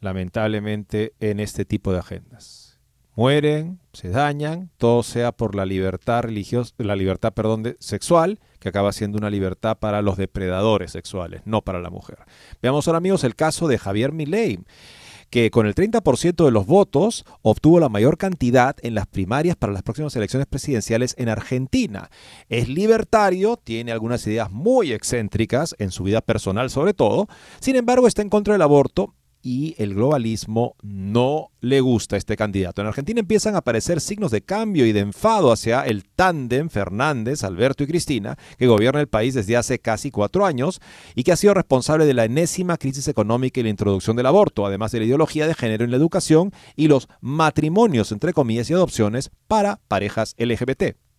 lamentablemente, en este tipo de agendas mueren, se dañan, todo sea por la libertad religiosa, la libertad, perdón, sexual, que acaba siendo una libertad para los depredadores sexuales, no para la mujer. Veamos ahora, amigos, el caso de Javier Milei que con el 30% de los votos obtuvo la mayor cantidad en las primarias para las próximas elecciones presidenciales en Argentina. Es libertario, tiene algunas ideas muy excéntricas en su vida personal sobre todo, sin embargo está en contra del aborto y el globalismo no le gusta a este candidato. En Argentina empiezan a aparecer signos de cambio y de enfado hacia el tándem Fernández, Alberto y Cristina, que gobierna el país desde hace casi cuatro años y que ha sido responsable de la enésima crisis económica y la introducción del aborto, además de la ideología de género en la educación y los matrimonios, entre comillas, y adopciones para parejas LGBT.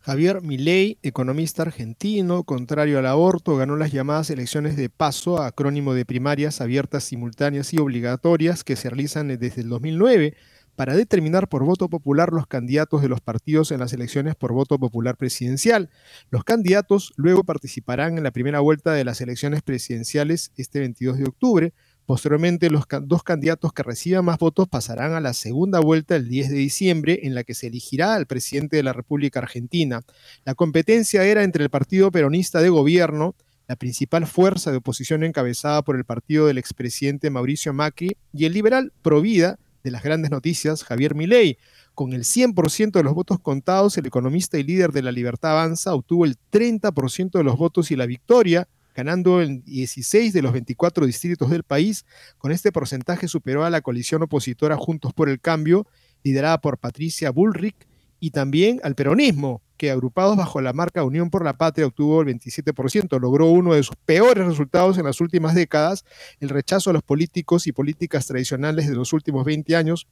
Javier Milei, economista argentino, contrario al aborto, ganó las llamadas elecciones de paso, acrónimo de primarias abiertas, simultáneas y obligatorias que se realizan desde el 2009 para determinar por voto popular los candidatos de los partidos en las elecciones por voto popular presidencial. Los candidatos luego participarán en la primera vuelta de las elecciones presidenciales este 22 de octubre, Posteriormente, los dos candidatos que reciban más votos pasarán a la segunda vuelta el 10 de diciembre, en la que se elegirá al presidente de la República Argentina. La competencia era entre el Partido Peronista de Gobierno, la principal fuerza de oposición encabezada por el partido del expresidente Mauricio Macri, y el liberal Provida, de las grandes noticias, Javier Milei. Con el 100% de los votos contados, el economista y líder de la Libertad Avanza obtuvo el 30% de los votos y la victoria, ganando en 16 de los 24 distritos del país. Con este porcentaje superó a la coalición opositora Juntos por el Cambio, liderada por Patricia Bullrich, y también al peronismo, que agrupados bajo la marca Unión por la Patria obtuvo el 27%, logró uno de sus peores resultados en las últimas décadas, el rechazo a los políticos y políticas tradicionales de los últimos 20 años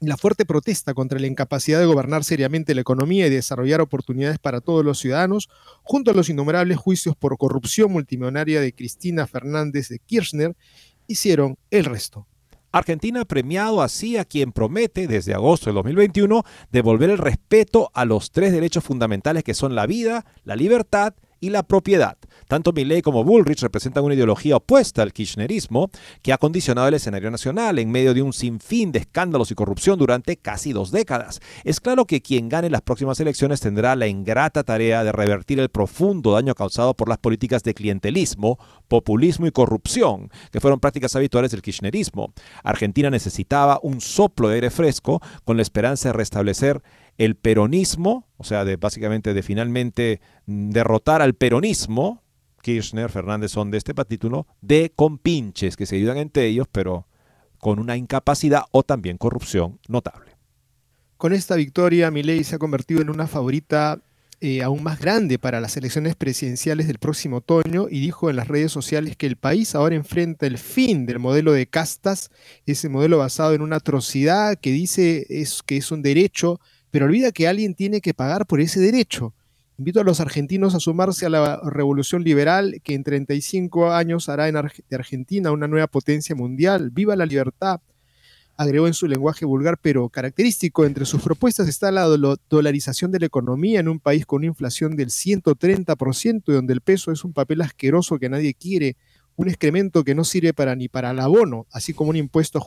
la fuerte protesta contra la incapacidad de gobernar seriamente la economía y desarrollar oportunidades para todos los ciudadanos, junto a los innumerables juicios por corrupción multimillonaria de Cristina Fernández de Kirchner, hicieron el resto. Argentina ha premiado así a quien promete desde agosto del 2021 devolver el respeto a los tres derechos fundamentales que son la vida, la libertad y la propiedad. Tanto Milley como Bullrich representan una ideología opuesta al kirchnerismo que ha condicionado el escenario nacional en medio de un sinfín de escándalos y corrupción durante casi dos décadas. Es claro que quien gane las próximas elecciones tendrá la ingrata tarea de revertir el profundo daño causado por las políticas de clientelismo, populismo y corrupción, que fueron prácticas habituales del kirchnerismo. Argentina necesitaba un soplo de aire fresco con la esperanza de restablecer el peronismo, o sea, de básicamente de finalmente derrotar al peronismo, Kirchner, Fernández son de este título, de compinches que se ayudan entre ellos, pero con una incapacidad o también corrupción notable. Con esta victoria, Milei se ha convertido en una favorita eh, aún más grande para las elecciones presidenciales del próximo otoño y dijo en las redes sociales que el país ahora enfrenta el fin del modelo de castas, ese modelo basado en una atrocidad que dice es, que es un derecho pero olvida que alguien tiene que pagar por ese derecho. Invito a los argentinos a sumarse a la revolución liberal que en 35 años hará de Argentina una nueva potencia mundial. ¡Viva la libertad! Agregó en su lenguaje vulgar, pero característico. Entre sus propuestas está la dolarización de la economía en un país con una inflación del 130% y donde el peso es un papel asqueroso que nadie quiere un excremento que no sirve para ni para el abono, así como un impuesto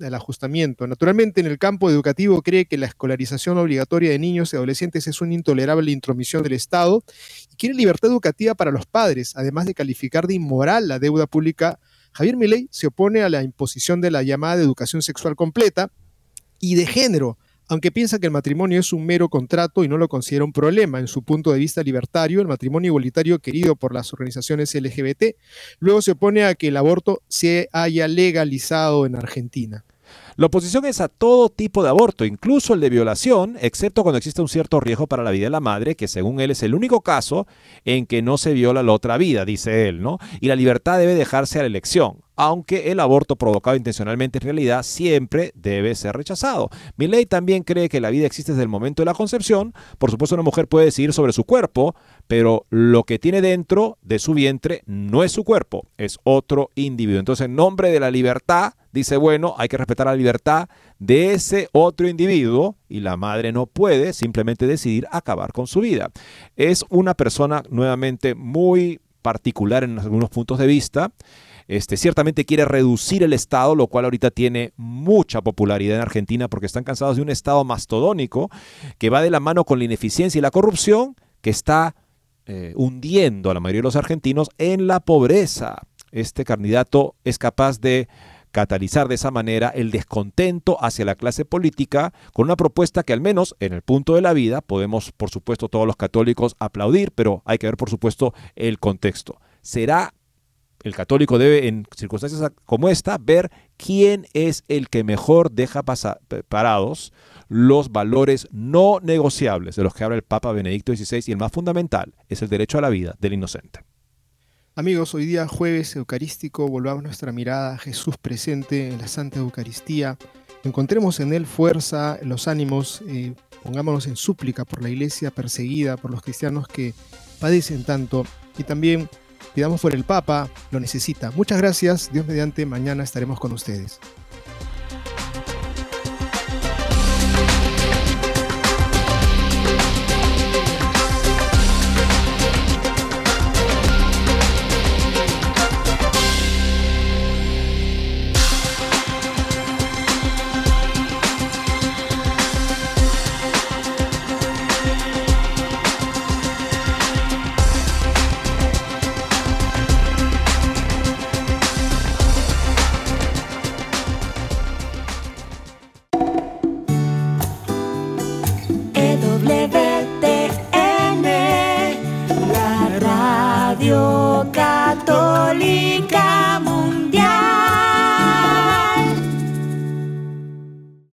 al ajustamiento. Naturalmente, en el campo educativo cree que la escolarización obligatoria de niños y adolescentes es una intolerable intromisión del Estado y quiere libertad educativa para los padres, además de calificar de inmoral la deuda pública. Javier Milei se opone a la imposición de la llamada educación sexual completa y de género, aunque piensa que el matrimonio es un mero contrato y no lo considera un problema en su punto de vista libertario, el matrimonio igualitario querido por las organizaciones LGBT, luego se opone a que el aborto se haya legalizado en Argentina. La oposición es a todo tipo de aborto, incluso el de violación, excepto cuando existe un cierto riesgo para la vida de la madre, que según él es el único caso en que no se viola la otra vida, dice él, ¿no? Y la libertad debe dejarse a la elección aunque el aborto provocado intencionalmente en realidad siempre debe ser rechazado. ley también cree que la vida existe desde el momento de la concepción. Por supuesto, una mujer puede decidir sobre su cuerpo, pero lo que tiene dentro de su vientre no es su cuerpo, es otro individuo. Entonces, en nombre de la libertad, dice, bueno, hay que respetar la libertad de ese otro individuo y la madre no puede simplemente decidir acabar con su vida. Es una persona nuevamente muy particular en algunos puntos de vista. Este, ciertamente quiere reducir el Estado, lo cual ahorita tiene mucha popularidad en Argentina porque están cansados de un Estado mastodónico que va de la mano con la ineficiencia y la corrupción que está eh, hundiendo a la mayoría de los argentinos en la pobreza. Este candidato es capaz de catalizar de esa manera el descontento hacia la clase política con una propuesta que al menos en el punto de la vida podemos, por supuesto, todos los católicos aplaudir, pero hay que ver, por supuesto, el contexto. ¿Será el católico debe, en circunstancias como esta, ver quién es el que mejor deja parados los valores no negociables de los que habla el Papa Benedicto XVI y el más fundamental es el derecho a la vida del inocente. Amigos, hoy día jueves eucarístico, volvamos nuestra mirada a Jesús presente en la Santa Eucaristía. Encontremos en Él fuerza, los ánimos, eh, pongámonos en súplica por la iglesia perseguida, por los cristianos que padecen tanto y también pidamos por el Papa, lo necesita. Muchas gracias, Dios mediante, mañana estaremos con ustedes.